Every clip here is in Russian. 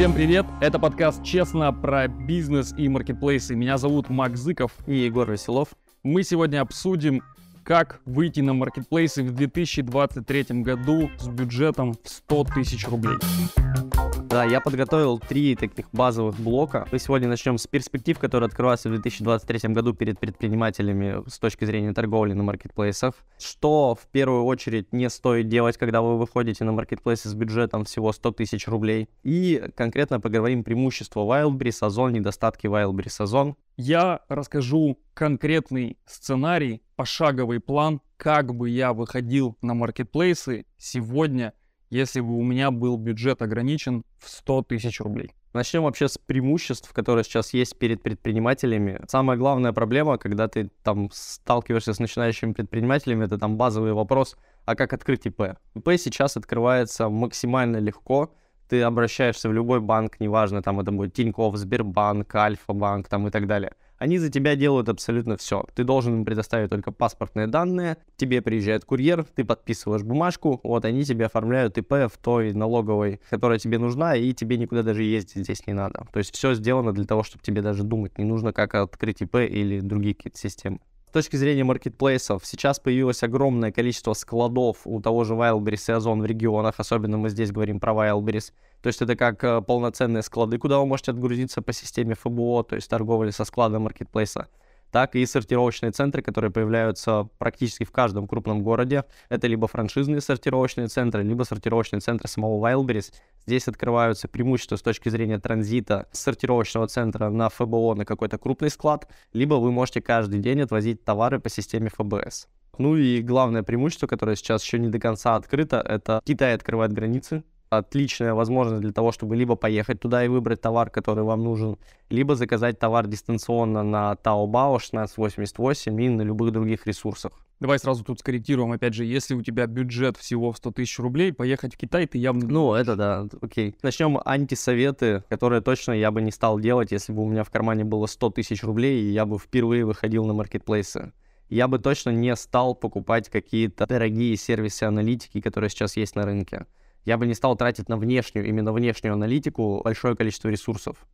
Всем привет! Это подкаст «Честно» про бизнес и маркетплейсы. Меня зовут Мак Зыков. И Егор Веселов. Мы сегодня обсудим, как выйти на маркетплейсы в 2023 году с бюджетом в 100 тысяч рублей. Да, я подготовил три таких базовых блока. Мы сегодня начнем с перспектив, которые открываются в 2023 году перед предпринимателями с точки зрения торговли на маркетплейсах. Что в первую очередь не стоит делать, когда вы выходите на маркетплейсы с бюджетом всего 100 тысяч рублей. И конкретно поговорим преимущества Wildberries, Озон, недостатки Wildberries, Озон. Я расскажу конкретный сценарий, пошаговый план, как бы я выходил на маркетплейсы сегодня если бы у меня был бюджет ограничен в 100 тысяч рублей. Начнем вообще с преимуществ, которые сейчас есть перед предпринимателями. Самая главная проблема, когда ты там сталкиваешься с начинающими предпринимателями, это там базовый вопрос, а как открыть ИП? ИП сейчас открывается максимально легко, ты обращаешься в любой банк, неважно, там это будет Тинькофф, Сбербанк, Альфа-банк там и так далее. Они за тебя делают абсолютно все. Ты должен им предоставить только паспортные данные, тебе приезжает курьер, ты подписываешь бумажку, вот они тебе оформляют ИП в той налоговой, которая тебе нужна, и тебе никуда даже ездить здесь не надо. То есть все сделано для того, чтобы тебе даже думать не нужно, как открыть ИП или другие какие-то системы. С точки зрения маркетплейсов, сейчас появилось огромное количество складов у того же Wildberries и Озон в регионах, особенно мы здесь говорим про Wildberries. То есть это как э, полноценные склады, куда вы можете отгрузиться по системе ФБО, то есть торговли со склада маркетплейса так и сортировочные центры, которые появляются практически в каждом крупном городе. Это либо франшизные сортировочные центры, либо сортировочные центры самого Wildberries. Здесь открываются преимущества с точки зрения транзита сортировочного центра на ФБО на какой-то крупный склад, либо вы можете каждый день отвозить товары по системе ФБС. Ну и главное преимущество, которое сейчас еще не до конца открыто, это Китай открывает границы, отличная возможность для того, чтобы либо поехать туда и выбрать товар, который вам нужен, либо заказать товар дистанционно на Taobao 1688 и на любых других ресурсах. Давай сразу тут скорректируем, опять же, если у тебя бюджет всего в 100 тысяч рублей, поехать в Китай ты явно... Ну, это да, окей. Начнем антисоветы, которые точно я бы не стал делать, если бы у меня в кармане было 100 тысяч рублей, и я бы впервые выходил на маркетплейсы. Я бы точно не стал покупать какие-то дорогие сервисы аналитики, которые сейчас есть на рынке я бы не стал тратить на внешнюю, именно внешнюю аналитику большое количество ресурсов.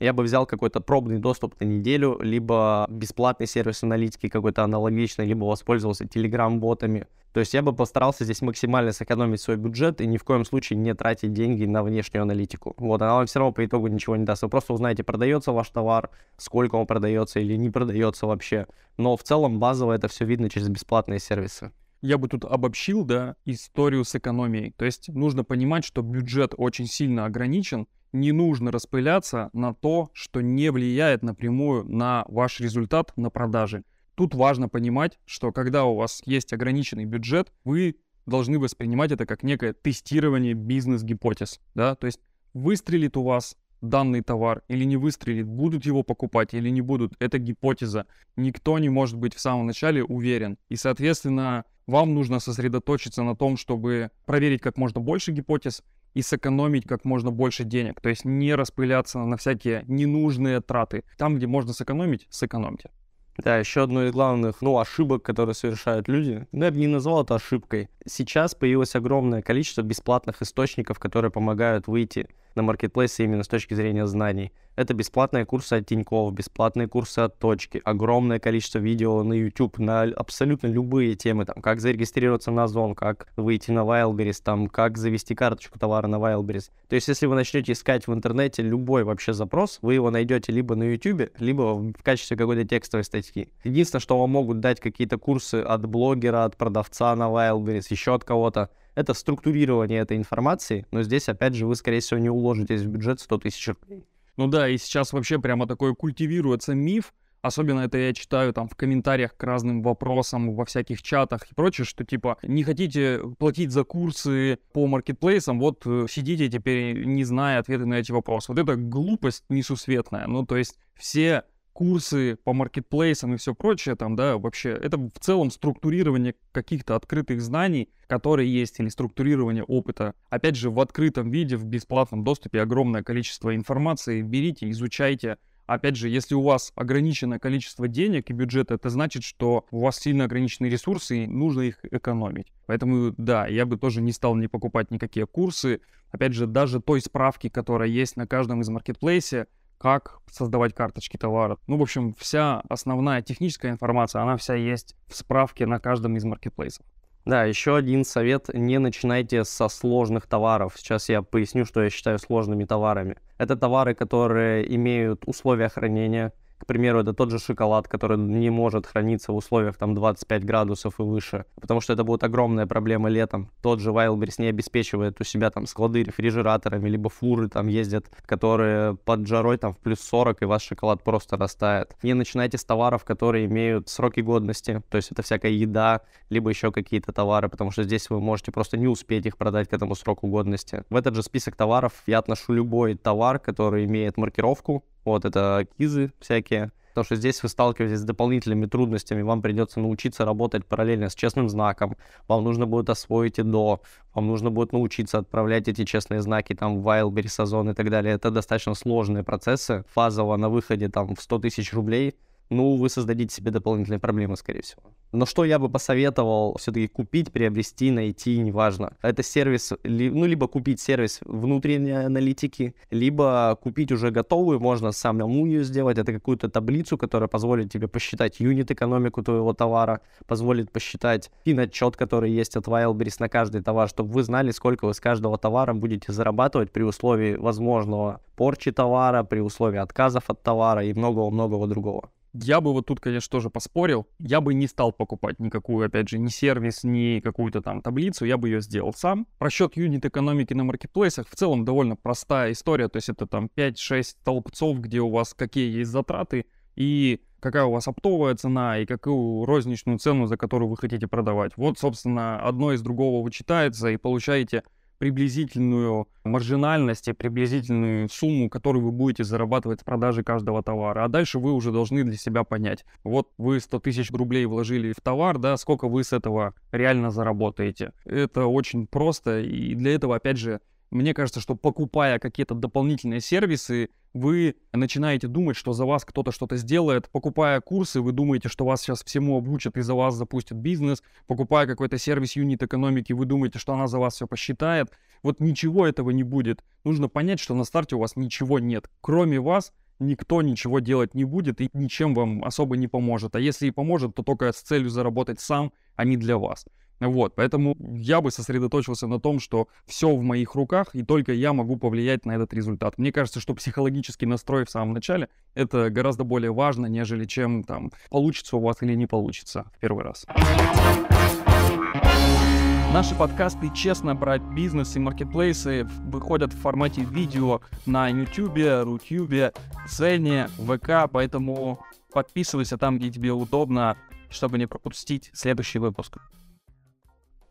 Я бы взял какой-то пробный доступ на неделю, либо бесплатный сервис аналитики какой-то аналогичный, либо воспользовался Telegram-ботами. То есть я бы постарался здесь максимально сэкономить свой бюджет и ни в коем случае не тратить деньги на внешнюю аналитику. Вот, она вам все равно по итогу ничего не даст. Вы просто узнаете, продается ваш товар, сколько он продается или не продается вообще. Но в целом базово это все видно через бесплатные сервисы я бы тут обобщил, да, историю с экономией. То есть нужно понимать, что бюджет очень сильно ограничен, не нужно распыляться на то, что не влияет напрямую на ваш результат на продаже. Тут важно понимать, что когда у вас есть ограниченный бюджет, вы должны воспринимать это как некое тестирование бизнес-гипотез, да, то есть выстрелит у вас данный товар или не выстрелит, будут его покупать или не будут, это гипотеза. Никто не может быть в самом начале уверен. И, соответственно, вам нужно сосредоточиться на том, чтобы проверить как можно больше гипотез и сэкономить как можно больше денег. То есть не распыляться на всякие ненужные траты. Там, где можно сэкономить, сэкономьте. Да, еще одно из главных, ну, ошибок, которые совершают люди, ну, я бы не назвал это ошибкой. Сейчас появилось огромное количество бесплатных источников, которые помогают выйти на маркетплейсе именно с точки зрения знаний. Это бесплатные курсы от Тинькофф, бесплатные курсы от Точки, огромное количество видео на YouTube на абсолютно любые темы, там, как зарегистрироваться на Озон, как выйти на Wildberries, там, как завести карточку товара на Wildberries. То есть, если вы начнете искать в интернете любой вообще запрос, вы его найдете либо на YouTube, либо в качестве какой-то текстовой статьи. Единственное, что вам могут дать какие-то курсы от блогера, от продавца на Wildberries, еще от кого-то, это структурирование этой информации, но здесь, опять же, вы, скорее всего, не уложитесь в бюджет 100 тысяч рублей. Ну да, и сейчас вообще прямо такой культивируется миф, Особенно это я читаю там в комментариях к разным вопросам во всяких чатах и прочее, что типа не хотите платить за курсы по маркетплейсам, вот э, сидите теперь не зная ответы на эти вопросы. Вот это глупость несусветная. Ну то есть все курсы по маркетплейсам и все прочее, там, да, вообще, это в целом структурирование каких-то открытых знаний, которые есть, или структурирование опыта. Опять же, в открытом виде, в бесплатном доступе огромное количество информации. Берите, изучайте, Опять же, если у вас ограниченное количество денег и бюджета, это значит, что у вас сильно ограниченные ресурсы и нужно их экономить. Поэтому, да, я бы тоже не стал не покупать никакие курсы. Опять же, даже той справки, которая есть на каждом из маркетплейсе, как создавать карточки товара. Ну, в общем, вся основная техническая информация, она вся есть в справке на каждом из маркетплейсов. Да, еще один совет, не начинайте со сложных товаров. Сейчас я поясню, что я считаю сложными товарами. Это товары, которые имеют условия хранения, к примеру, это тот же шоколад, который не может храниться в условиях там 25 градусов и выше, потому что это будет огромная проблема летом. Тот же Wildberries не обеспечивает у себя там склады рефрижераторами, либо фуры там ездят, которые под жарой там в плюс 40, и ваш шоколад просто растает. Не начинайте с товаров, которые имеют сроки годности, то есть это всякая еда, либо еще какие-то товары, потому что здесь вы можете просто не успеть их продать к этому сроку годности. В этот же список товаров я отношу любой товар, который имеет маркировку, вот это кизы всякие. Потому что здесь вы сталкиваетесь с дополнительными трудностями, вам придется научиться работать параллельно с честным знаком, вам нужно будет освоить и до, вам нужно будет научиться отправлять эти честные знаки там в Wildberries, Сазон и так далее. Это достаточно сложные процессы. Фазово на выходе там в 100 тысяч рублей ну, вы создадите себе дополнительные проблемы, скорее всего. Но что я бы посоветовал все-таки купить, приобрести, найти, неважно. Это сервис, ну, либо купить сервис внутренней аналитики, либо купить уже готовую, можно самому ее сделать. Это какую-то таблицу, которая позволит тебе посчитать юнит-экономику твоего товара, позволит посчитать фин-отчет, который есть от Wildberries на каждый товар, чтобы вы знали, сколько вы с каждого товара будете зарабатывать при условии возможного порчи товара, при условии отказов от товара и многого-многого другого. Я бы вот тут, конечно, тоже поспорил. Я бы не стал покупать никакую, опять же, ни сервис, ни какую-то там таблицу. Я бы ее сделал сам. Расчет юнит экономики на маркетплейсах в целом довольно простая история. То есть это там 5-6 столбцов, где у вас какие есть затраты и какая у вас оптовая цена и какую розничную цену, за которую вы хотите продавать. Вот, собственно, одно из другого вычитается и получаете приблизительную маржинальность и приблизительную сумму, которую вы будете зарабатывать с продажи каждого товара. А дальше вы уже должны для себя понять. Вот вы 100 тысяч рублей вложили в товар, да, сколько вы с этого реально заработаете. Это очень просто, и для этого, опять же, мне кажется, что покупая какие-то дополнительные сервисы, вы начинаете думать, что за вас кто-то что-то сделает. Покупая курсы, вы думаете, что вас сейчас всему обучат и за вас запустят бизнес. Покупая какой-то сервис юнит экономики, вы думаете, что она за вас все посчитает. Вот ничего этого не будет. Нужно понять, что на старте у вас ничего нет. Кроме вас никто ничего делать не будет и ничем вам особо не поможет. А если и поможет, то только с целью заработать сам, а не для вас. Вот, поэтому я бы сосредоточился на том, что все в моих руках, и только я могу повлиять на этот результат. Мне кажется, что психологический настрой в самом начале — это гораздо более важно, нежели чем там получится у вас или не получится в первый раз. Наши подкасты честно про бизнес и маркетплейсы выходят в формате видео на YouTube, Рутюбе, Цене, ВК, поэтому подписывайся там, где тебе удобно, чтобы не пропустить следующий выпуск.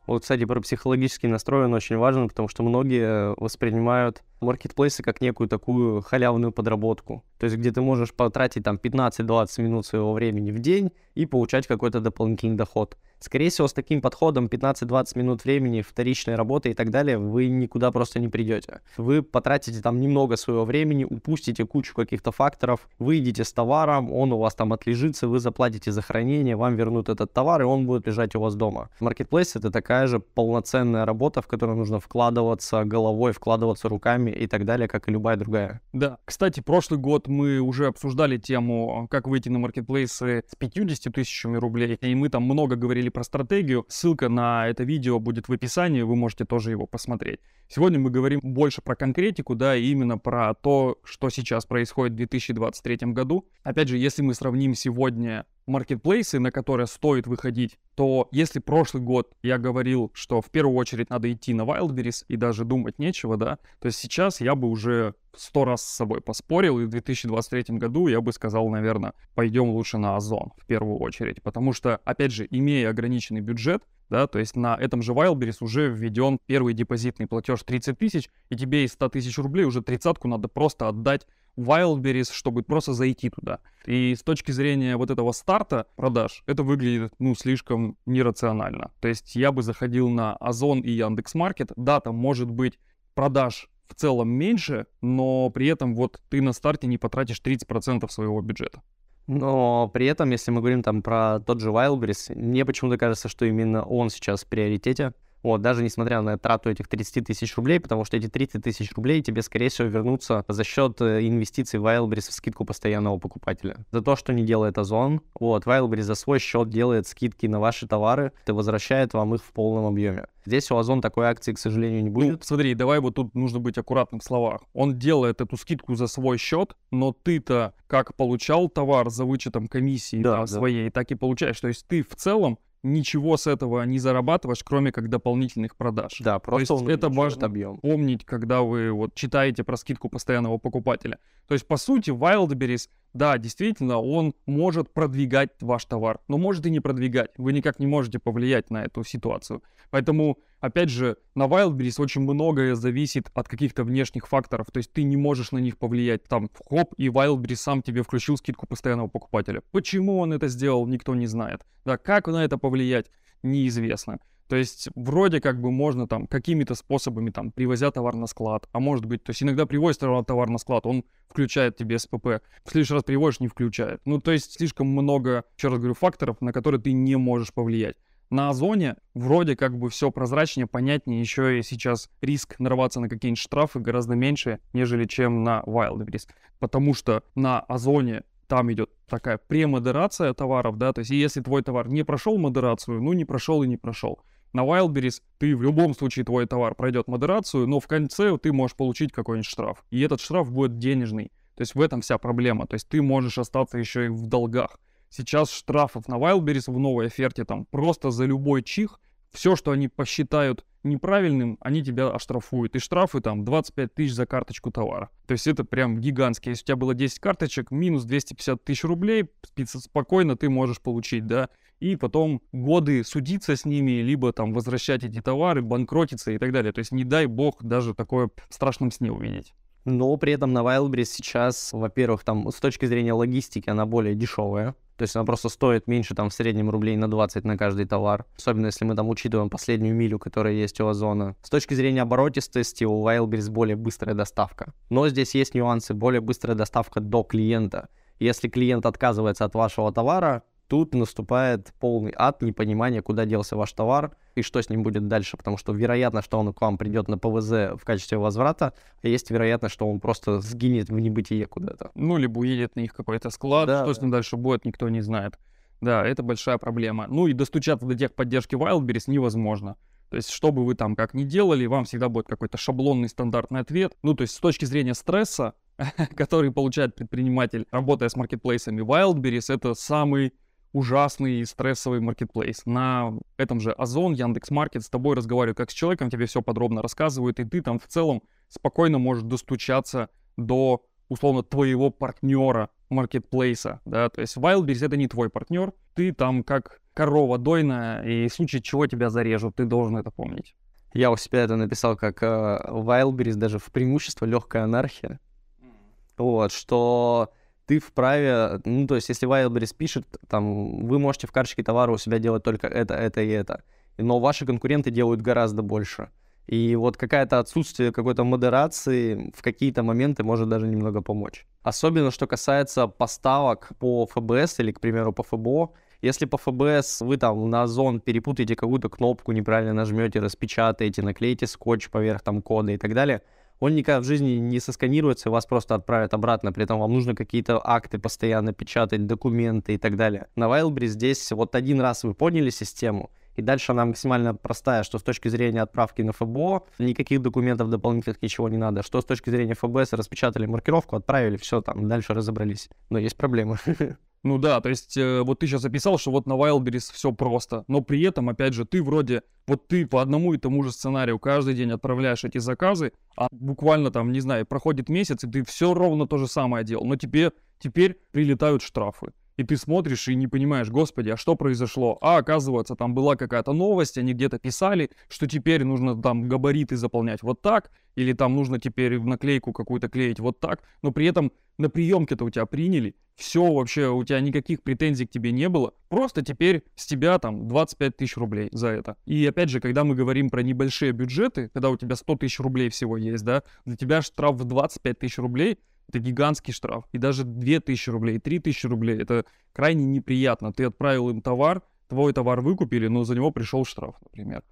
Вот, кстати, про психологический настрой он очень важен, потому что многие воспринимают маркетплейсы как некую такую халявную подработку. То есть, где ты можешь потратить там 15-20 минут своего времени в день и получать какой-то дополнительный доход. Скорее всего, с таким подходом 15-20 минут времени, вторичной работы и так далее, вы никуда просто не придете. Вы потратите там немного своего времени, упустите кучу каких-то факторов, выйдете с товаром, он у вас там отлежится, вы заплатите за хранение, вам вернут этот товар, и он будет лежать у вас дома. Marketplace это такая же полноценная работа, в которую нужно вкладываться головой, вкладываться руками и так далее, как и любая другая. Да. Кстати, прошлый год мы уже обсуждали тему, как выйти на маркетплейсы с 50 тысячами рублей, и мы там много говорили про стратегию. Ссылка на это видео будет в описании, вы можете тоже его посмотреть. Сегодня мы говорим больше про конкретику, да, именно про то, что сейчас происходит в 2023 году. Опять же, если мы сравним сегодня маркетплейсы, на которые стоит выходить, то если прошлый год я говорил, что в первую очередь надо идти на Wildberries и даже думать нечего, да, то сейчас я бы уже сто раз с собой поспорил, и в 2023 году я бы сказал, наверное, пойдем лучше на Озон в первую очередь, потому что, опять же, имея ограниченный бюджет, да, то есть на этом же Wildberries уже введен первый депозитный платеж 30 тысяч, и тебе из 100 тысяч рублей уже тридцатку надо просто отдать Wildberries, чтобы просто зайти туда. И с точки зрения вот этого старта продаж, это выглядит, ну, слишком нерационально. То есть я бы заходил на Озон и Яндекс.Маркет, да, там может быть продаж в целом меньше, но при этом вот ты на старте не потратишь 30% своего бюджета. Но при этом, если мы говорим там про тот же Wildberries, мне почему-то кажется, что именно он сейчас в приоритете. Вот, даже несмотря на трату этих 30 тысяч рублей, потому что эти 30 тысяч рублей тебе, скорее всего, вернутся за счет э, инвестиций в Wildberries в скидку постоянного покупателя. За то, что не делает Озон, вот, Wildberries за свой счет делает скидки на ваши товары и возвращает вам их в полном объеме. Здесь у Озон такой акции, к сожалению, не будет. Ну, смотри, давай вот тут нужно быть аккуратным в словах. Он делает эту скидку за свой счет, но ты-то как получал товар за вычетом комиссии да, да, своей, так и получаешь. То есть ты в целом ничего с этого не зарабатываешь, кроме как дополнительных продаж. Да, просто То есть это важно объем. помнить, когда вы вот читаете про скидку постоянного покупателя. То есть, по сути, Wildberries, да, действительно, он может продвигать ваш товар, но может и не продвигать. Вы никак не можете повлиять на эту ситуацию. Поэтому, опять же, на Wildberries очень многое зависит от каких-то внешних факторов. То есть ты не можешь на них повлиять. Там, хоп, и Wildberries сам тебе включил скидку постоянного покупателя. Почему он это сделал, никто не знает. Да, как на это повлиять, неизвестно. То есть вроде как бы можно там какими-то способами там привозя товар на склад, а может быть, то есть иногда привозит товар на склад, он включает тебе СПП, в следующий раз привозишь, не включает. Ну то есть слишком много, еще раз говорю, факторов, на которые ты не можешь повлиять. На Озоне вроде как бы все прозрачнее, понятнее, еще и сейчас риск нарваться на какие-нибудь штрафы гораздо меньше, нежели чем на Wildberries. Потому что на Озоне там идет такая премодерация товаров, да, то есть если твой товар не прошел модерацию, ну не прошел и не прошел. На Wildberries ты в любом случае твой товар пройдет модерацию, но в конце ты можешь получить какой-нибудь штраф. И этот штраф будет денежный. То есть в этом вся проблема. То есть ты можешь остаться еще и в долгах. Сейчас штрафов на Wildberries в новой оферте там просто за любой чих, все, что они посчитают неправильным, они тебя оштрафуют. И штрафы там 25 тысяч за карточку товара. То есть это прям гигантский. Если у тебя было 10 карточек, минус 250 тысяч рублей, спокойно ты можешь получить, да и потом годы судиться с ними, либо там возвращать эти товары, банкротиться и так далее. То есть не дай бог даже такое в страшном сне увидеть. Но при этом на Wildberries сейчас, во-первых, там с точки зрения логистики она более дешевая. То есть она просто стоит меньше там в среднем рублей на 20 на каждый товар. Особенно если мы там учитываем последнюю милю, которая есть у Озона. С точки зрения оборотистости у Wildberries более быстрая доставка. Но здесь есть нюансы. Более быстрая доставка до клиента. Если клиент отказывается от вашего товара, тут наступает полный ад, непонимание, куда делся ваш товар и что с ним будет дальше, потому что вероятно, что он к вам придет на ПВЗ в качестве возврата, а есть вероятность, что он просто сгинет в небытие куда-то. Ну, либо уедет на их какой-то склад, да, что с ним дальше будет, никто не знает. Да, это большая проблема. Ну и достучаться до техподдержки Wildberries невозможно. То есть, что бы вы там как ни делали, вам всегда будет какой-то шаблонный стандартный ответ. Ну, то есть, с точки зрения стресса, который получает предприниматель, работая с маркетплейсами, Wildberries — это самый ужасный стрессовый маркетплейс. На этом же Озон, Яндекс Маркет с тобой разговаривают как с человеком, тебе все подробно рассказывают, и ты там в целом спокойно можешь достучаться до, условно, твоего партнера маркетплейса, да, то есть Wildberries это не твой партнер, ты там как корова дойная, и в случае чего тебя зарежут, ты должен это помнить. Я у себя это написал как э, Wildberries даже в преимущество легкая анархия. Mm. Вот, что ты вправе, ну, то есть, если Wildberries пишет, там, вы можете в карточке товара у себя делать только это, это и это, но ваши конкуренты делают гораздо больше. И вот какая-то отсутствие какой-то модерации в какие-то моменты может даже немного помочь. Особенно, что касается поставок по ФБС или, к примеру, по ФБО. Если по ФБС вы там на Озон перепутаете какую-то кнопку, неправильно нажмете, распечатаете, наклеите скотч поверх там кода и так далее – он никогда в жизни не сосканируется, вас просто отправят обратно, при этом вам нужно какие-то акты постоянно печатать, документы и так далее. На Wildberries здесь вот один раз вы поняли систему, и дальше она максимально простая, что с точки зрения отправки на ФБО, никаких документов дополнительных, ничего не надо. Что с точки зрения ФБС, распечатали маркировку, отправили, все, там, дальше разобрались. Но есть проблемы. Ну да, то есть э, вот ты сейчас описал, что вот на Wildberries все просто, но при этом, опять же, ты вроде, вот ты по одному и тому же сценарию каждый день отправляешь эти заказы, а буквально там, не знаю, проходит месяц, и ты все ровно то же самое делал, но тебе теперь прилетают штрафы. И ты смотришь и не понимаешь, господи, а что произошло? А, оказывается, там была какая-то новость, они где-то писали, что теперь нужно там габариты заполнять вот так, или там нужно теперь наклейку какую-то клеить вот так, но при этом на приемке-то у тебя приняли, все вообще, у тебя никаких претензий к тебе не было, просто теперь с тебя там 25 тысяч рублей за это. И опять же, когда мы говорим про небольшие бюджеты, когда у тебя 100 тысяч рублей всего есть, да, для тебя штраф в 25 тысяч рублей, это гигантский штраф. И даже 2000 рублей, 3000 рублей, это крайне неприятно. Ты отправил им товар, твой товар выкупили, но за него пришел штраф, например.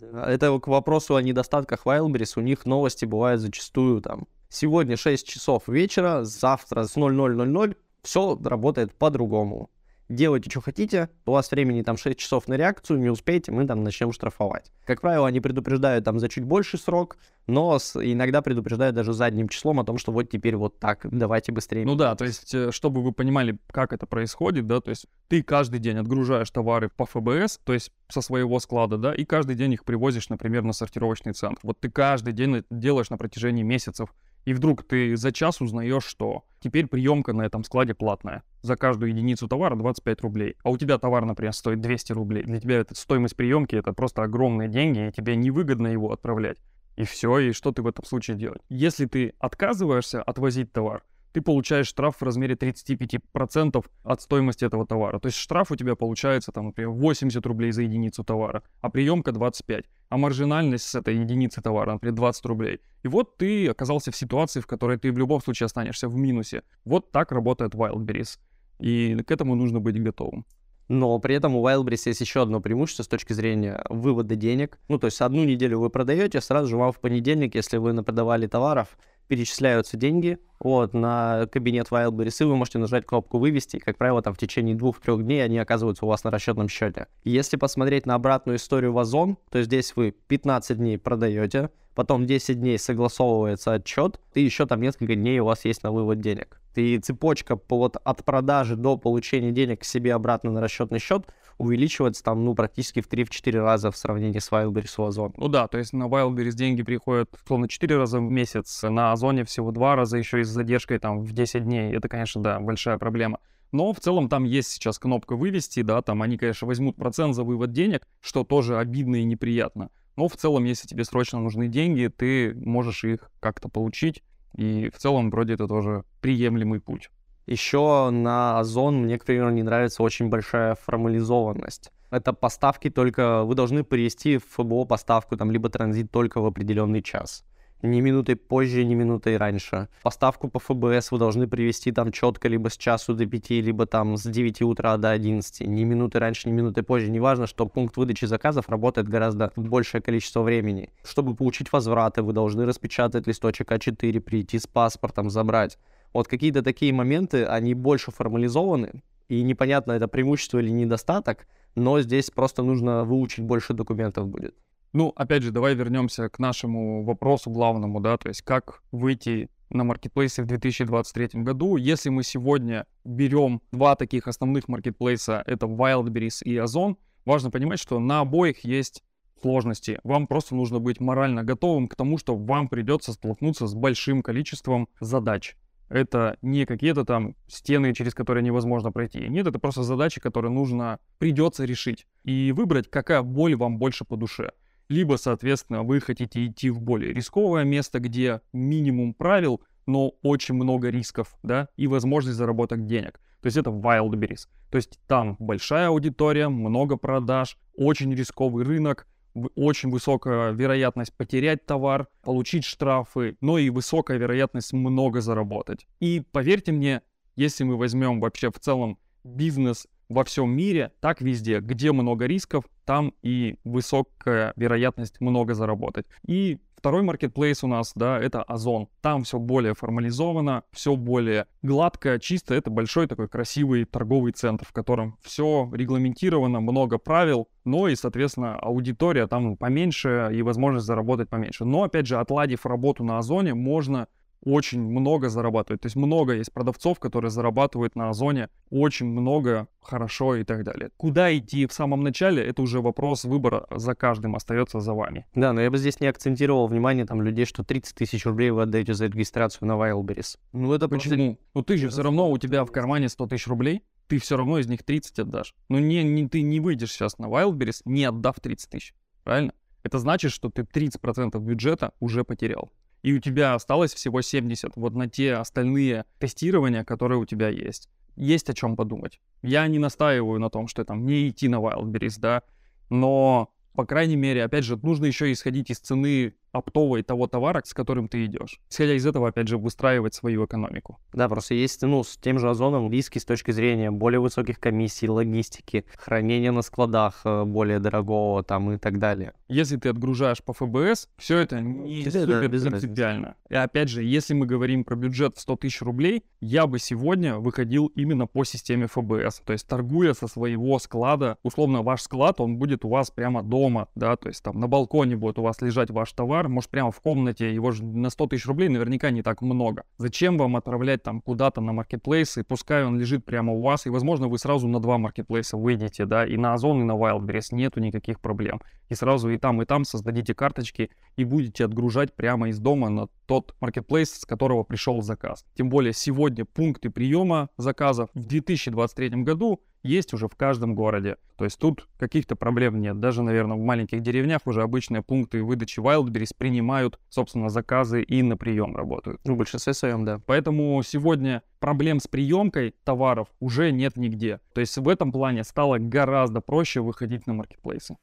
Это к вопросу о недостатках Wildberries. У них новости бывают зачастую там. Сегодня 6 часов вечера, завтра с 00.00 все работает по-другому делайте, что хотите, у вас времени там 6 часов на реакцию, не успеете, мы там начнем штрафовать. Как правило, они предупреждают там за чуть больший срок, но с, иногда предупреждают даже задним числом о том, что вот теперь вот так, давайте быстрее. Ну да, то есть, э, чтобы вы понимали, как это происходит, да, то есть ты каждый день отгружаешь товары по ФБС, то есть со своего склада, да, и каждый день их привозишь, например, на сортировочный центр. Вот ты каждый день это делаешь на протяжении месяцев и вдруг ты за час узнаешь, что теперь приемка на этом складе платная. За каждую единицу товара 25 рублей. А у тебя товар, например, стоит 200 рублей. Для тебя это стоимость приемки это просто огромные деньги, и тебе невыгодно его отправлять. И все, и что ты в этом случае делать? Если ты отказываешься отвозить товар, ты получаешь штраф в размере 35% от стоимости этого товара. То есть штраф у тебя получается, там, например, 80 рублей за единицу товара, а приемка 25. А маржинальность с этой единицы товара, например, 20 рублей. И вот ты оказался в ситуации, в которой ты в любом случае останешься в минусе. Вот так работает Wildberries. И к этому нужно быть готовым. Но при этом у Wildberries есть еще одно преимущество с точки зрения вывода денег. Ну, то есть одну неделю вы продаете, сразу же вам в понедельник, если вы напродавали товаров, перечисляются деньги вот, на кабинет Wildberries, и вы можете нажать кнопку «Вывести», и, как правило, там в течение двух-трех дней они оказываются у вас на расчетном счете. Если посмотреть на обратную историю в Озон, то здесь вы 15 дней продаете, потом 10 дней согласовывается отчет, и еще там несколько дней у вас есть на вывод денег. И цепочка вот от продажи до получения денег к себе обратно на расчетный счет увеличивается там, ну, практически в 3-4 раза в сравнении с Wildberries у Озон. Ну да, то есть на Wildberries деньги приходят, словно 4 раза в месяц, на Озоне всего 2 раза, еще и с задержкой там в 10 дней. Это, конечно, да, большая проблема. Но в целом там есть сейчас кнопка «Вывести», да, там они, конечно, возьмут процент за вывод денег, что тоже обидно и неприятно. Но в целом, если тебе срочно нужны деньги, ты можешь их как-то получить. И в целом, вроде это тоже приемлемый путь. Еще на Озон мне, к примеру, не нравится очень большая формализованность. Это поставки только... Вы должны привести в ФБО поставку, там, либо транзит только в определенный час. Ни минутой позже, ни минутой раньше. Поставку по ФБС вы должны привести там четко либо с часу до 5, либо там с 9 утра до 11. Ни минуты раньше, ни минуты позже. Неважно, что пункт выдачи заказов работает гораздо большее количество времени. Чтобы получить возвраты, вы должны распечатать листочек А4, прийти с паспортом, забрать. Вот какие-то такие моменты, они больше формализованы, и непонятно, это преимущество или недостаток, но здесь просто нужно выучить больше документов будет. Ну, опять же, давай вернемся к нашему вопросу главному, да, то есть как выйти на маркетплейсе в 2023 году. Если мы сегодня берем два таких основных маркетплейса, это Wildberries и Озон, важно понимать, что на обоих есть сложности. Вам просто нужно быть морально готовым к тому, что вам придется столкнуться с большим количеством задач это не какие-то там стены, через которые невозможно пройти. Нет, это просто задачи, которые нужно, придется решить. И выбрать, какая боль вам больше по душе. Либо, соответственно, вы хотите идти в более рисковое место, где минимум правил, но очень много рисков, да, и возможность заработать денег. То есть это Wildberries. То есть там большая аудитория, много продаж, очень рисковый рынок, очень высокая вероятность потерять товар, получить штрафы, но и высокая вероятность много заработать. И поверьте мне, если мы возьмем вообще в целом бизнес во всем мире, так везде, где много рисков, там и высокая вероятность много заработать. И Второй маркетплейс у нас, да, это Озон. Там все более формализовано, все более гладко, чисто. Это большой такой красивый торговый центр, в котором все регламентировано, много правил, но и, соответственно, аудитория там поменьше и возможность заработать поменьше. Но, опять же, отладив работу на Озоне, можно очень много зарабатывают. То есть много есть продавцов, которые зарабатывают на Озоне очень много, хорошо и так далее. Куда идти в самом начале, это уже вопрос выбора за каждым остается за вами. Да, но я бы здесь не акцентировал внимание там людей, что 30 тысяч рублей вы отдаете за регистрацию на Wildberries. Ну это почему? Ну ты же все равно, у тебя в кармане 100 тысяч рублей, ты все равно из них 30 отдашь. Ну, не, не, ты не выйдешь сейчас на Wildberries, не отдав 30 тысяч, правильно? Это значит, что ты 30% бюджета уже потерял. И у тебя осталось всего 70 вот на те остальные тестирования, которые у тебя есть. Есть о чем подумать. Я не настаиваю на том, что там не идти на Wildberries, да, но, по крайней мере, опять же, нужно еще исходить из цены оптовой того товара, с которым ты идешь. Исходя из этого, опять же, выстраивать свою экономику. Да, просто есть, ну, с тем же озоном риски с точки зрения более высоких комиссий, логистики, хранения на складах э, более дорогого там и так далее. Если ты отгружаешь по ФБС, все это не да, супер да, принципиально. И опять же, если мы говорим про бюджет в 100 тысяч рублей, я бы сегодня выходил именно по системе ФБС. То есть торгуя со своего склада, условно ваш склад, он будет у вас прямо дома, да, то есть там на балконе будет у вас лежать ваш товар, может, прямо в комнате, его же на 100 тысяч рублей наверняка не так много. Зачем вам отправлять там куда-то на маркетплейсы, пускай он лежит прямо у вас, и, возможно, вы сразу на два маркетплейса выйдете, да, и на Озон, и на Wildberries нету никаких проблем. И сразу и там, и там создадите карточки и будете отгружать прямо из дома на тот маркетплейс, с которого пришел заказ. Тем более сегодня пункты приема заказов в 2023 году есть уже в каждом городе. То есть тут каких-то проблем нет. Даже, наверное, в маленьких деревнях уже обычные пункты выдачи Wildberries принимают, собственно, заказы и на прием работают. Ну, в большинстве своем, да. Поэтому сегодня проблем с приемкой товаров уже нет нигде. То есть в этом плане стало гораздо проще выходить на маркетплейсы.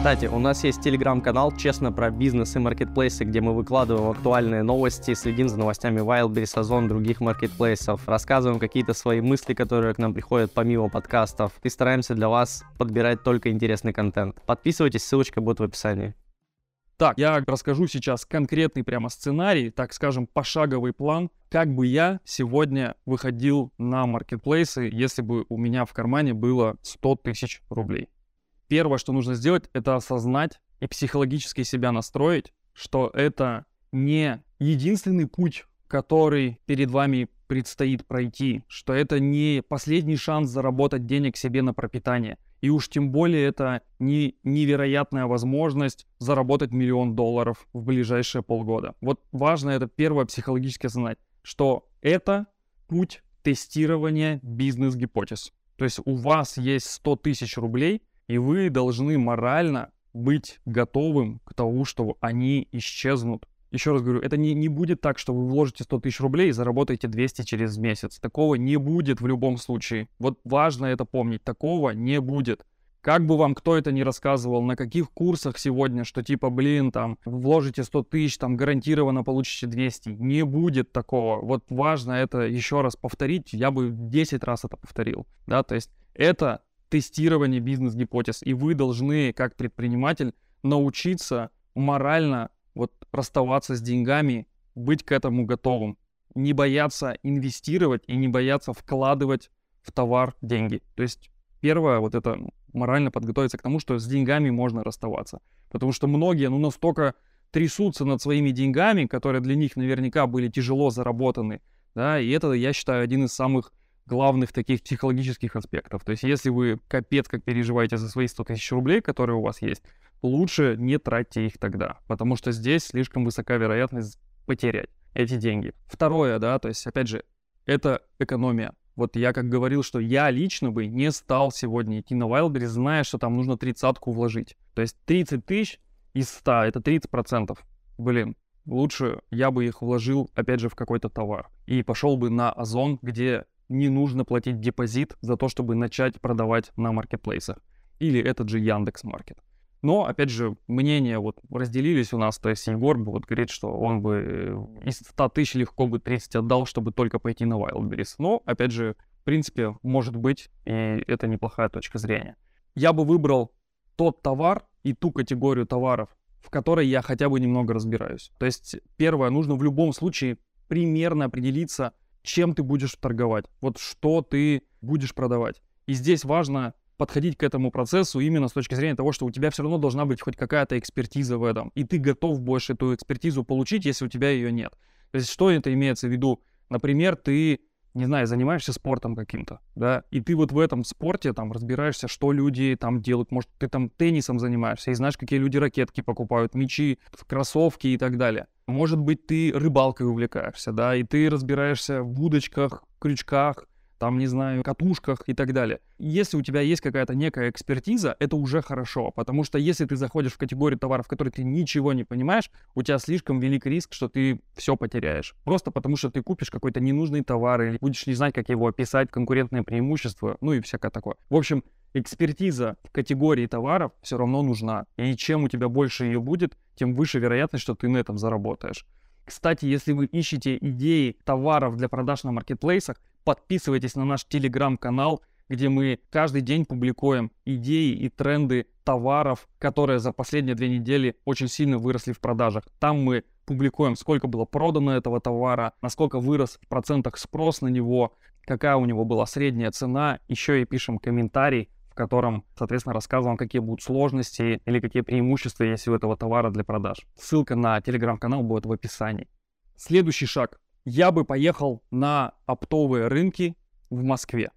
Кстати, у нас есть телеграм-канал «Честно про бизнес и маркетплейсы», где мы выкладываем актуальные новости, следим за новостями Wildberries, Озон, других маркетплейсов, рассказываем какие-то свои мысли, которые к нам приходят помимо подкастов, и стараемся для вас подбирать только интересный контент. Подписывайтесь, ссылочка будет в описании. Так, я расскажу сейчас конкретный прямо сценарий, так скажем, пошаговый план, как бы я сегодня выходил на маркетплейсы, если бы у меня в кармане было 100 тысяч рублей первое, что нужно сделать, это осознать и психологически себя настроить, что это не единственный путь, который перед вами предстоит пройти, что это не последний шанс заработать денег себе на пропитание. И уж тем более это не невероятная возможность заработать миллион долларов в ближайшие полгода. Вот важно это первое психологически осознать, что это путь тестирования бизнес-гипотез. То есть у вас есть 100 тысяч рублей, и вы должны морально быть готовым к тому, что они исчезнут. Еще раз говорю, это не, не будет так, что вы вложите 100 тысяч рублей и заработаете 200 через месяц. Такого не будет в любом случае. Вот важно это помнить. Такого не будет. Как бы вам кто это ни рассказывал, на каких курсах сегодня, что типа, блин, там, вложите 100 тысяч, там, гарантированно получите 200. Не будет такого. Вот важно это еще раз повторить. Я бы 10 раз это повторил. Да, то есть это тестирование бизнес-гипотез. И вы должны, как предприниматель, научиться морально вот расставаться с деньгами, быть к этому готовым. Не бояться инвестировать и не бояться вкладывать в товар деньги. То есть первое, вот это морально подготовиться к тому, что с деньгами можно расставаться. Потому что многие, ну, настолько трясутся над своими деньгами, которые для них наверняка были тяжело заработаны, да, и это, я считаю, один из самых главных таких психологических аспектов. То есть если вы капец как переживаете за свои 100 тысяч рублей, которые у вас есть, лучше не тратьте их тогда, потому что здесь слишком высока вероятность потерять эти деньги. Второе, да, то есть опять же, это экономия. Вот я как говорил, что я лично бы не стал сегодня идти на Wildberries, зная, что там нужно тридцатку вложить. То есть 30 тысяч из 100, это 30 процентов. Блин, лучше я бы их вложил, опять же, в какой-то товар. И пошел бы на Озон, где не нужно платить депозит за то, чтобы начать продавать на маркетплейсах. Или этот же Яндекс Маркет. Но, опять же, мнения вот разделились у нас, то есть Егор вот говорит, что он бы э, из 100 тысяч легко бы 30 отдал, чтобы только пойти на Wildberries. Но, опять же, в принципе, может быть, и это неплохая точка зрения. Я бы выбрал тот товар и ту категорию товаров, в которой я хотя бы немного разбираюсь. То есть, первое, нужно в любом случае примерно определиться, чем ты будешь торговать, вот что ты будешь продавать. И здесь важно подходить к этому процессу именно с точки зрения того, что у тебя все равно должна быть хоть какая-то экспертиза в этом, и ты готов больше эту экспертизу получить, если у тебя ее нет. То есть что это имеется в виду? Например, ты не знаю, занимаешься спортом каким-то, да, и ты вот в этом спорте там разбираешься, что люди там делают, может, ты там теннисом занимаешься, и знаешь, какие люди ракетки покупают, мячи, кроссовки и так далее. Может быть, ты рыбалкой увлекаешься, да, и ты разбираешься в удочках, крючках, там, не знаю, катушках и так далее. Если у тебя есть какая-то некая экспертиза, это уже хорошо, потому что если ты заходишь в категорию товаров, в которой ты ничего не понимаешь, у тебя слишком велик риск, что ты все потеряешь. Просто потому что ты купишь какой-то ненужный товар или будешь не знать, как его описать, конкурентное преимущество, ну и всякое такое. В общем, экспертиза в категории товаров все равно нужна. И чем у тебя больше ее будет, тем выше вероятность, что ты на этом заработаешь. Кстати, если вы ищете идеи товаров для продаж на маркетплейсах, подписывайтесь на наш телеграм-канал, где мы каждый день публикуем идеи и тренды товаров, которые за последние две недели очень сильно выросли в продажах. Там мы публикуем, сколько было продано этого товара, насколько вырос в процентах спрос на него, какая у него была средняя цена. Еще и пишем комментарий, в котором, соответственно, рассказываем, какие будут сложности или какие преимущества есть у этого товара для продаж. Ссылка на телеграм-канал будет в описании. Следующий шаг я бы поехал на оптовые рынки в Москве,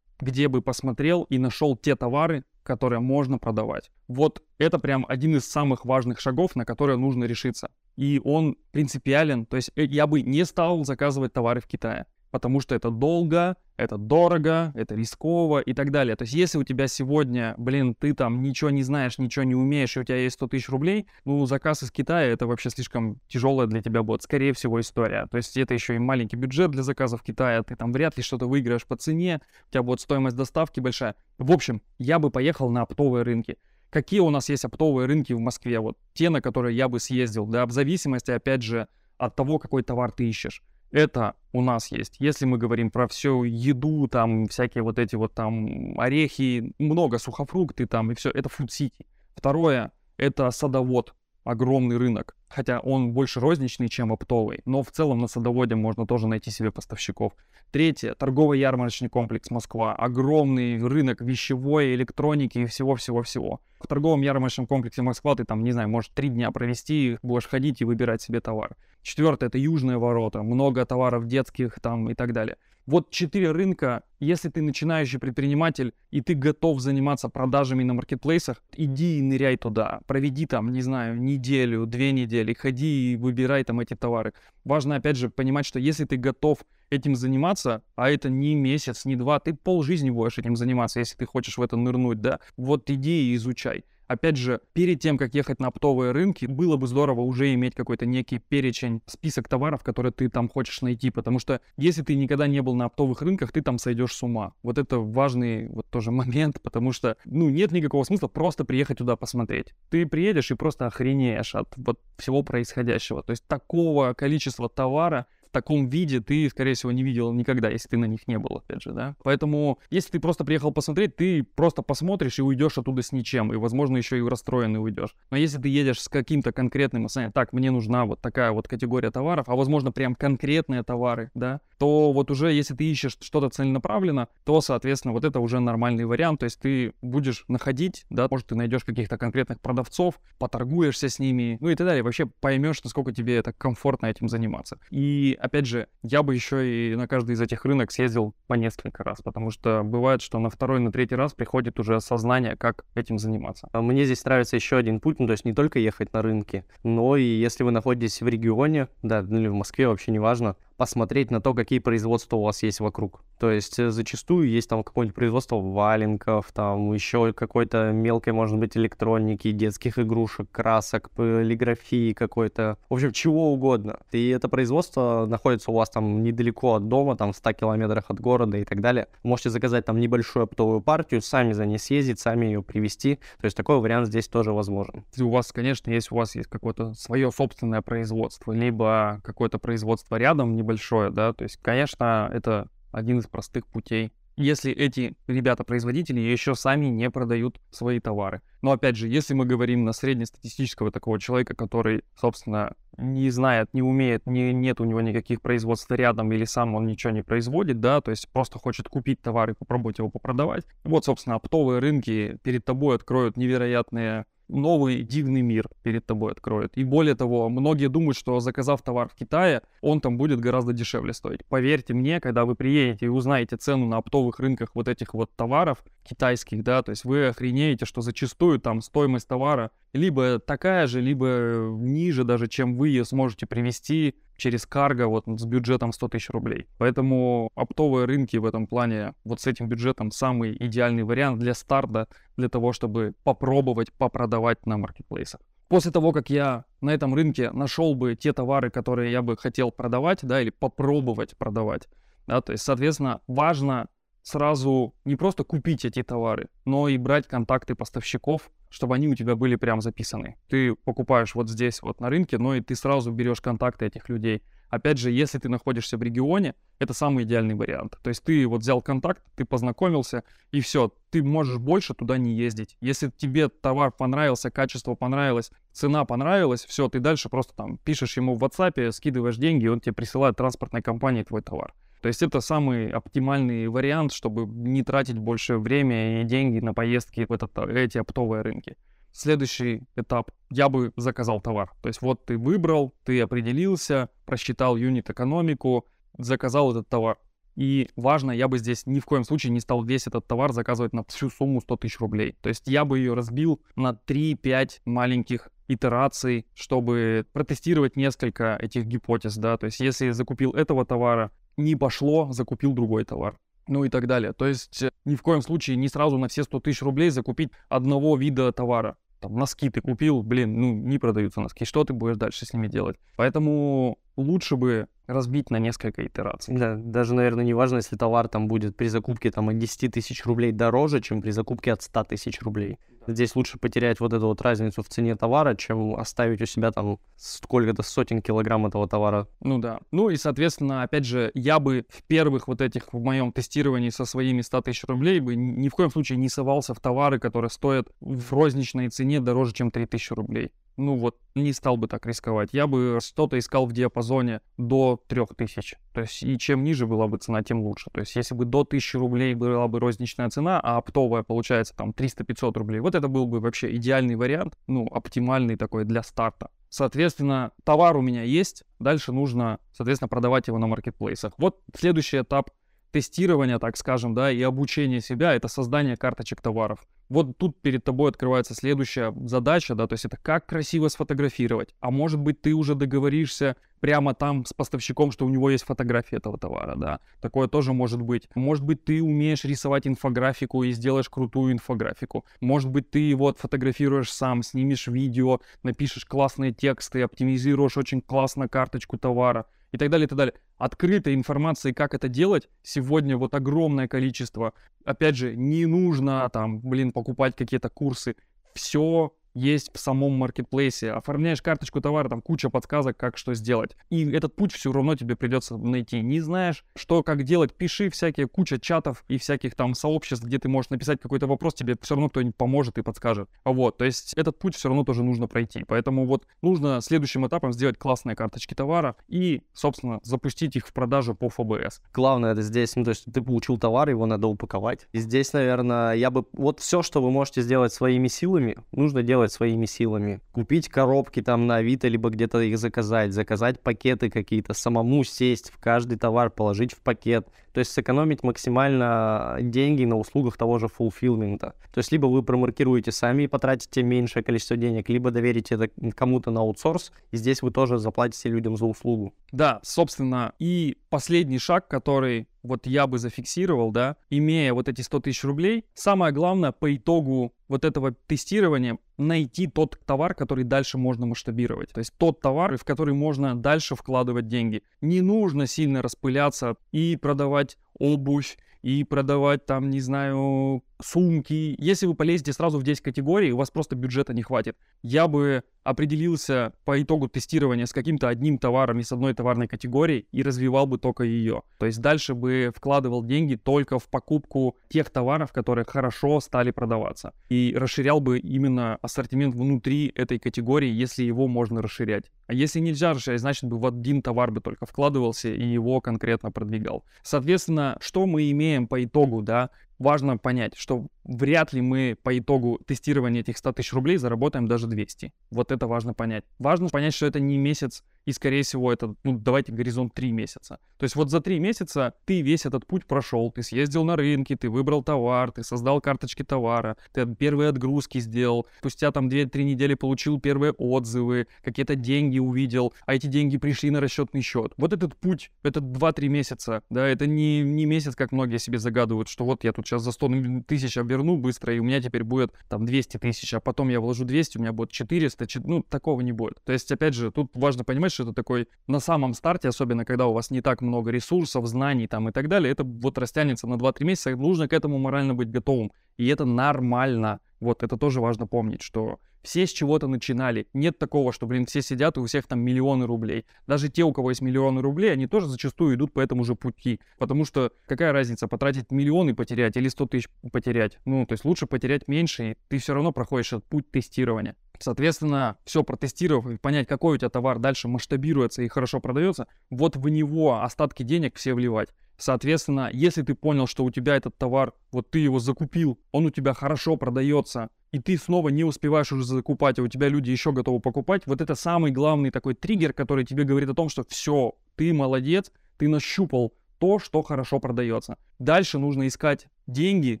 где бы посмотрел и нашел те товары, которые можно продавать. Вот это прям один из самых важных шагов, на которые нужно решиться. И он принципиален, то есть э, я бы не стал заказывать товары в Китае потому что это долго, это дорого, это рисково и так далее. То есть если у тебя сегодня, блин, ты там ничего не знаешь, ничего не умеешь, и у тебя есть 100 тысяч рублей, ну, заказ из Китая это вообще слишком тяжелая для тебя будет, скорее всего, история. То есть это еще и маленький бюджет для заказов в Китае, ты там вряд ли что-то выиграешь по цене, у тебя будет стоимость доставки большая. В общем, я бы поехал на оптовые рынки. Какие у нас есть оптовые рынки в Москве? Вот те, на которые я бы съездил, да, в зависимости, опять же, от того, какой товар ты ищешь. Это у нас есть. Если мы говорим про всю еду, там всякие вот эти вот там орехи, много сухофрукты там и все, это City. Второе, это садовод огромный рынок, хотя он больше розничный, чем оптовый, но в целом на садоводе можно тоже найти себе поставщиков. Третье, торговый ярмарочный комплекс Москва, огромный рынок вещевой, электроники и всего-всего-всего. В торговом ярмарочном комплексе Москва ты там, не знаю, можешь три дня провести, будешь ходить и выбирать себе товар. Четвертое, это южные ворота, много товаров детских там и так далее. Вот четыре рынка. Если ты начинающий предприниматель и ты готов заниматься продажами на маркетплейсах, иди и ныряй туда. Проведи там, не знаю, неделю, две недели, ходи и выбирай там эти товары. Важно, опять же, понимать, что если ты готов этим заниматься, а это не месяц, не два, ты полжизни будешь этим заниматься, если ты хочешь в это нырнуть, да, вот иди и изучай. Опять же, перед тем, как ехать на оптовые рынки, было бы здорово уже иметь какой-то некий перечень, список товаров, которые ты там хочешь найти, потому что если ты никогда не был на оптовых рынках, ты там сойдешь с ума. Вот это важный вот тоже момент, потому что, ну, нет никакого смысла просто приехать туда посмотреть. Ты приедешь и просто охренеешь от вот всего происходящего. То есть такого количества товара таком виде ты, скорее всего, не видел никогда, если ты на них не был, опять же, да. Поэтому, если ты просто приехал посмотреть, ты просто посмотришь и уйдешь оттуда с ничем, и, возможно, еще и расстроенный уйдешь. Но если ты едешь с каким-то конкретным так, мне нужна вот такая вот категория товаров, а, возможно, прям конкретные товары, да, то вот уже, если ты ищешь что-то целенаправленно, то, соответственно, вот это уже нормальный вариант, то есть ты будешь находить, да, может, ты найдешь каких-то конкретных продавцов, поторгуешься с ними, ну и так далее, вообще поймешь, насколько тебе это комфортно этим заниматься. И опять же, я бы еще и на каждый из этих рынок съездил по несколько раз, потому что бывает, что на второй, на третий раз приходит уже осознание, как этим заниматься. А мне здесь нравится еще один путь, ну, то есть не только ехать на рынки, но и если вы находитесь в регионе, да, ну или в Москве, вообще неважно, посмотреть на то, какие производства у вас есть вокруг. То есть э, зачастую есть там какое-нибудь производство валенков, там еще какой-то мелкой, может быть, электроники, детских игрушек, красок, полиграфии какой-то, в общем, чего угодно. И это производство находится у вас там недалеко от дома, там в 100 километрах от города и так далее. Можете заказать там небольшую оптовую партию, сами за ней съездить, сами ее привезти. То есть такой вариант здесь тоже возможен. Если у вас, конечно, есть у вас есть какое-то свое собственное производство, либо какое-то производство рядом, небольшое, да, то есть, конечно, это один из простых путей. Если эти ребята-производители еще сами не продают свои товары. Но опять же, если мы говорим на среднестатистического такого человека, который, собственно, не знает, не умеет, не, нет у него никаких производств рядом или сам он ничего не производит, да, то есть просто хочет купить товар и попробовать его попродавать. Вот, собственно, оптовые рынки перед тобой откроют невероятные новый дивный мир перед тобой откроет. И более того, многие думают, что заказав товар в Китае, он там будет гораздо дешевле стоить. Поверьте мне, когда вы приедете и узнаете цену на оптовых рынках вот этих вот товаров китайских, да, то есть вы охренеете, что зачастую там стоимость товара либо такая же, либо ниже даже, чем вы ее сможете привести через карго вот с бюджетом 100 тысяч рублей. Поэтому оптовые рынки в этом плане вот с этим бюджетом самый идеальный вариант для старта, для того, чтобы попробовать попродавать на маркетплейсах. После того, как я на этом рынке нашел бы те товары, которые я бы хотел продавать, да, или попробовать продавать, да, то есть, соответственно, важно сразу не просто купить эти товары, но и брать контакты поставщиков, чтобы они у тебя были прям записаны. Ты покупаешь вот здесь вот на рынке, но и ты сразу берешь контакты этих людей. Опять же, если ты находишься в регионе, это самый идеальный вариант. То есть ты вот взял контакт, ты познакомился, и все, ты можешь больше туда не ездить. Если тебе товар понравился, качество понравилось, цена понравилась, все, ты дальше просто там пишешь ему в WhatsApp, скидываешь деньги, и он тебе присылает транспортной компании твой товар. То есть это самый оптимальный вариант, чтобы не тратить больше время и деньги на поездки в этот, эти оптовые рынки. Следующий этап. Я бы заказал товар. То есть вот ты выбрал, ты определился, просчитал юнит-экономику, заказал этот товар. И важно, я бы здесь ни в коем случае не стал весь этот товар заказывать на всю сумму 100 тысяч рублей. То есть я бы ее разбил на 3-5 маленьких итераций, чтобы протестировать несколько этих гипотез, да, то есть если закупил этого товара, не пошло, закупил другой товар. Ну и так далее. То есть э, ни в коем случае не сразу на все 100 тысяч рублей закупить одного вида товара. Там носки ты купил, блин, ну не продаются носки. Что ты будешь дальше с ними делать? Поэтому лучше бы разбить на несколько итераций. Да, даже, наверное, не важно, если товар там будет при закупке там от 10 тысяч рублей дороже, чем при закупке от 100 тысяч рублей. Здесь лучше потерять вот эту вот разницу в цене товара, чем оставить у себя там сколько-то сотен килограмм этого товара. Ну да. Ну и, соответственно, опять же, я бы в первых вот этих, в моем тестировании со своими 100 тысяч рублей бы ни в коем случае не совался в товары, которые стоят в розничной цене дороже, чем 3000 рублей ну вот, не стал бы так рисковать. Я бы что-то искал в диапазоне до 3000. То есть, и чем ниже была бы цена, тем лучше. То есть, если бы до 1000 рублей была бы розничная цена, а оптовая получается там 300-500 рублей, вот это был бы вообще идеальный вариант, ну, оптимальный такой для старта. Соответственно, товар у меня есть, дальше нужно, соответственно, продавать его на маркетплейсах. Вот следующий этап тестирования, так скажем, да, и обучения себя — это создание карточек товаров вот тут перед тобой открывается следующая задача, да, то есть это как красиво сфотографировать. А может быть, ты уже договоришься прямо там с поставщиком, что у него есть фотография этого товара, да. Такое тоже может быть. Может быть, ты умеешь рисовать инфографику и сделаешь крутую инфографику. Может быть, ты его отфотографируешь сам, снимешь видео, напишешь классные тексты, оптимизируешь очень классно карточку товара и так далее, и так далее. Открытой информации, как это делать, сегодня вот огромное количество. Опять же, не нужно там, блин, покупать какие-то курсы. Все есть в самом маркетплейсе. Оформляешь карточку товара, там куча подсказок, как что сделать. И этот путь все равно тебе придется найти. Не знаешь, что, как делать, пиши всякие, куча чатов и всяких там сообществ, где ты можешь написать какой-то вопрос, тебе все равно кто-нибудь поможет и подскажет. Вот, то есть этот путь все равно тоже нужно пройти. Поэтому вот нужно следующим этапом сделать классные карточки товара и, собственно, запустить их в продажу по ФБС. Главное это здесь, ну то есть ты получил товар, его надо упаковать. И здесь, наверное, я бы... Вот все, что вы можете сделать своими силами, нужно делать делать своими силами. Купить коробки там на Авито, либо где-то их заказать, заказать пакеты какие-то, самому сесть в каждый товар, положить в пакет. То есть сэкономить максимально деньги на услугах того же фулфилмента. То есть либо вы промаркируете сами и потратите меньшее количество денег, либо доверите это кому-то на аутсорс, и здесь вы тоже заплатите людям за услугу. Да, собственно, и последний шаг, который вот я бы зафиксировал, да, имея вот эти 100 тысяч рублей, самое главное по итогу вот этого тестирования найти тот товар, который дальше можно масштабировать. То есть тот товар, в который можно дальше вкладывать деньги. Не нужно сильно распыляться и продавать обувь, и продавать там, не знаю, сумки. Если вы полезете сразу в 10 категорий, у вас просто бюджета не хватит. Я бы определился по итогу тестирования с каким-то одним товаром и с одной товарной категорией и развивал бы только ее. То есть дальше бы вкладывал деньги только в покупку тех товаров, которые хорошо стали продаваться. И расширял бы именно ассортимент внутри этой категории, если его можно расширять. А если нельзя расширять, значит бы в один товар бы только вкладывался и его конкретно продвигал. Соответственно, что мы имеем по итогу, да? Важно понять, что вряд ли мы по итогу тестирования этих 100 тысяч рублей заработаем даже 200. Вот это важно понять. Важно понять, что это не месяц и, скорее всего, это, ну, давайте горизонт 3 месяца. То есть вот за 3 месяца ты весь этот путь прошел, ты съездил на рынки, ты выбрал товар, ты создал карточки товара, ты первые отгрузки сделал, спустя там 2-3 недели получил первые отзывы, какие-то деньги увидел, а эти деньги пришли на расчетный счет. Вот этот путь, это 2-3 месяца, да, это не, не месяц, как многие себе загадывают, что вот я тут сейчас за 100 тысяч оберну быстро, и у меня теперь будет там 200 тысяч, а потом я вложу 200, у меня будет 400, ну, такого не будет. То есть, опять же, тут важно понимать, что это такой на самом старте, особенно когда у вас не так много ресурсов, знаний там и так далее, это вот растянется на 2-3 месяца, нужно к этому морально быть готовым. И это нормально. Вот это тоже важно помнить, что все с чего-то начинали. Нет такого, что, блин, все сидят и у всех там миллионы рублей. Даже те, у кого есть миллионы рублей, они тоже зачастую идут по этому же пути. Потому что какая разница, потратить миллионы потерять или 100 тысяч потерять? Ну, то есть лучше потерять меньше, и ты все равно проходишь этот путь тестирования. Соответственно, все протестировав и понять, какой у тебя товар дальше масштабируется и хорошо продается, вот в него остатки денег все вливать. Соответственно, если ты понял, что у тебя этот товар, вот ты его закупил, он у тебя хорошо продается, и ты снова не успеваешь уже закупать, а у тебя люди еще готовы покупать, вот это самый главный такой триггер, который тебе говорит о том, что все, ты молодец, ты нащупал то, что хорошо продается. Дальше нужно искать деньги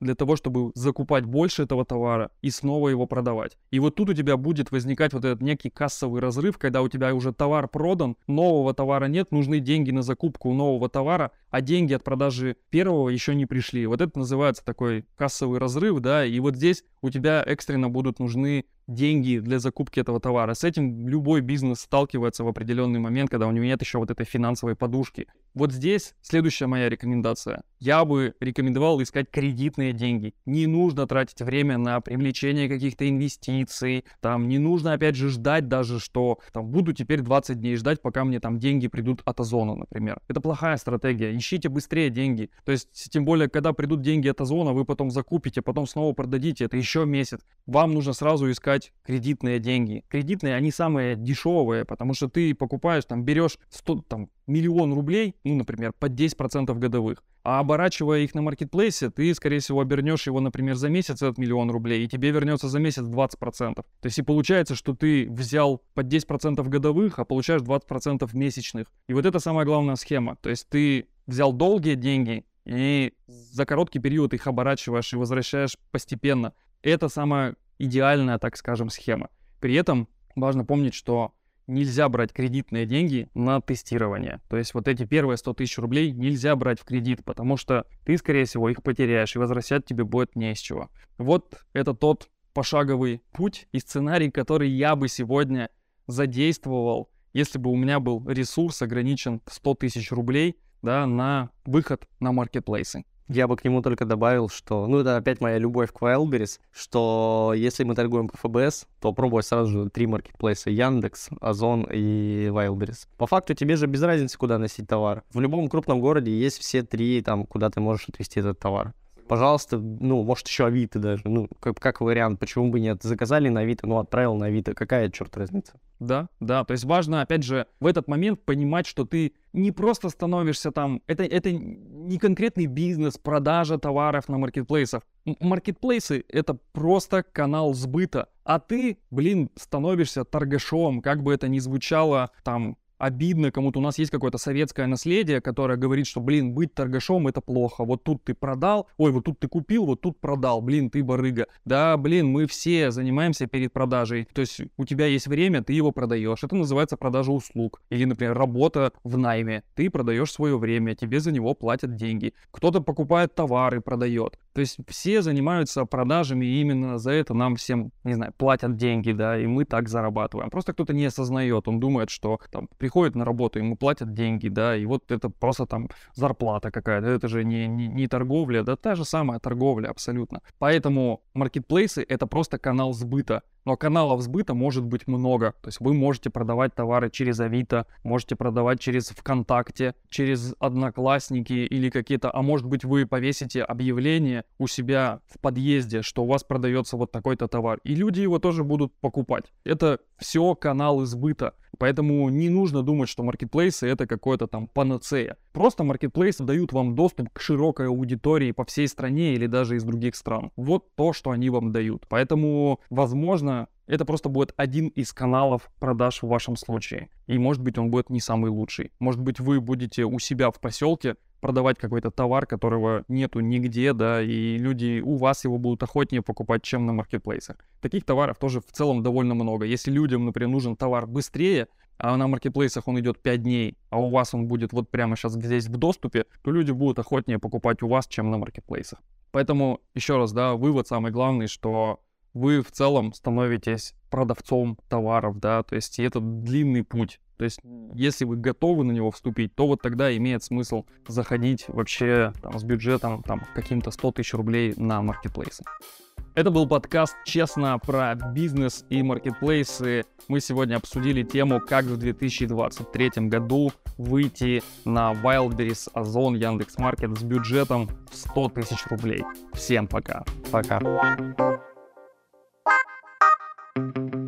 для того, чтобы закупать больше этого товара и снова его продавать. И вот тут у тебя будет возникать вот этот некий кассовый разрыв, когда у тебя уже товар продан, нового товара нет, нужны деньги на закупку нового товара, а деньги от продажи первого еще не пришли. Вот это называется такой кассовый разрыв, да, и вот здесь у тебя экстренно будут нужны деньги для закупки этого товара. С этим любой бизнес сталкивается в определенный момент, когда у него нет еще вот этой финансовой подушки. Вот здесь следующая моя рекомендация. Я бы рекомендовал искать кредитные деньги. Не нужно тратить время на привлечение каких-то инвестиций. Там не нужно, опять же, ждать даже, что там буду теперь 20 дней ждать, пока мне там деньги придут от Озона, например. Это плохая стратегия. Ищите быстрее деньги. То есть, тем более, когда придут деньги от Озона, вы потом закупите, потом снова продадите. Это еще месяц. Вам нужно сразу искать кредитные деньги. Кредитные, они самые дешевые, потому что ты покупаешь, там, берешь 100, там, миллион рублей, ну, например, под 10% годовых, а оборачивая их на маркетплейсе, ты, скорее всего, обернешь его, например, за месяц этот миллион рублей, и тебе вернется за месяц 20%. То есть и получается, что ты взял под 10% годовых, а получаешь 20% месячных. И вот это самая главная схема. То есть ты взял долгие деньги, и за короткий период их оборачиваешь и возвращаешь постепенно. Это самая идеальная, так скажем, схема. При этом важно помнить, что нельзя брать кредитные деньги на тестирование. То есть вот эти первые 100 тысяч рублей нельзя брать в кредит, потому что ты, скорее всего, их потеряешь, и возвращать тебе будет не из чего. Вот это тот пошаговый путь и сценарий, который я бы сегодня задействовал, если бы у меня был ресурс ограничен в 100 тысяч рублей да, на выход на маркетплейсы. Я бы к нему только добавил, что, ну, это опять моя любовь к Wildberries, что если мы торгуем по ФБС, то пробуй сразу же три маркетплейса, Яндекс, Озон и Wildberries. По факту тебе же без разницы, куда носить товар. В любом крупном городе есть все три, там, куда ты можешь отвезти этот товар пожалуйста, ну, может, еще Авито даже, ну, как, как вариант, почему бы нет. Заказали на Авито, ну, отправил на Авито, какая, черт, разница? Да, да, то есть важно, опять же, в этот момент понимать, что ты не просто становишься там, это, это не конкретный бизнес, продажа товаров на маркетплейсах. Маркетплейсы — это просто канал сбыта, а ты, блин, становишься торгашом, как бы это ни звучало там обидно кому-то. У нас есть какое-то советское наследие, которое говорит, что, блин, быть торгашом это плохо. Вот тут ты продал, ой, вот тут ты купил, вот тут продал, блин, ты барыга. Да, блин, мы все занимаемся перед продажей. То есть у тебя есть время, ты его продаешь. Это называется продажа услуг. Или, например, работа в найме. Ты продаешь свое время, тебе за него платят деньги. Кто-то покупает товары, продает. То есть все занимаются продажами, и именно за это нам всем, не знаю, платят деньги, да, и мы так зарабатываем. Просто кто-то не осознает, он думает, что там приходит на работу, ему платят деньги, да, и вот это просто там зарплата какая-то, это же не, не, не торговля, да, та же самая торговля абсолютно. Поэтому маркетплейсы — это просто канал сбыта. Но каналов сбыта может быть много. То есть вы можете продавать товары через Авито, можете продавать через ВКонтакте, через Одноклассники или какие-то... А может быть вы повесите объявление у себя в подъезде, что у вас продается вот такой-то товар. И люди его тоже будут покупать. Это все каналы сбыта. Поэтому не нужно думать, что маркетплейсы это какое-то там панацея. Просто маркетплейсы дают вам доступ к широкой аудитории по всей стране или даже из других стран. Вот то, что они вам дают. Поэтому, возможно, это просто будет один из каналов продаж в вашем случае. И может быть он будет не самый лучший. Может быть вы будете у себя в поселке продавать какой-то товар, которого нету нигде, да, и люди у вас его будут охотнее покупать, чем на маркетплейсах. Таких товаров тоже в целом довольно много. Если людям, например, нужен товар быстрее, а на маркетплейсах он идет 5 дней, а у вас он будет вот прямо сейчас здесь в доступе, то люди будут охотнее покупать у вас, чем на маркетплейсах. Поэтому, еще раз, да, вывод самый главный, что вы в целом становитесь продавцом товаров, да, то есть это длинный путь. То есть, если вы готовы на него вступить, то вот тогда имеет смысл заходить вообще там, с бюджетом там, каким-то 100 тысяч рублей на маркетплейсы. Это был подкаст «Честно» про бизнес и маркетплейсы. Мы сегодня обсудили тему, как в 2023 году выйти на Wildberries, Озон, Яндекс.Маркет с бюджетом в 100 тысяч рублей. Всем пока. Пока. thank you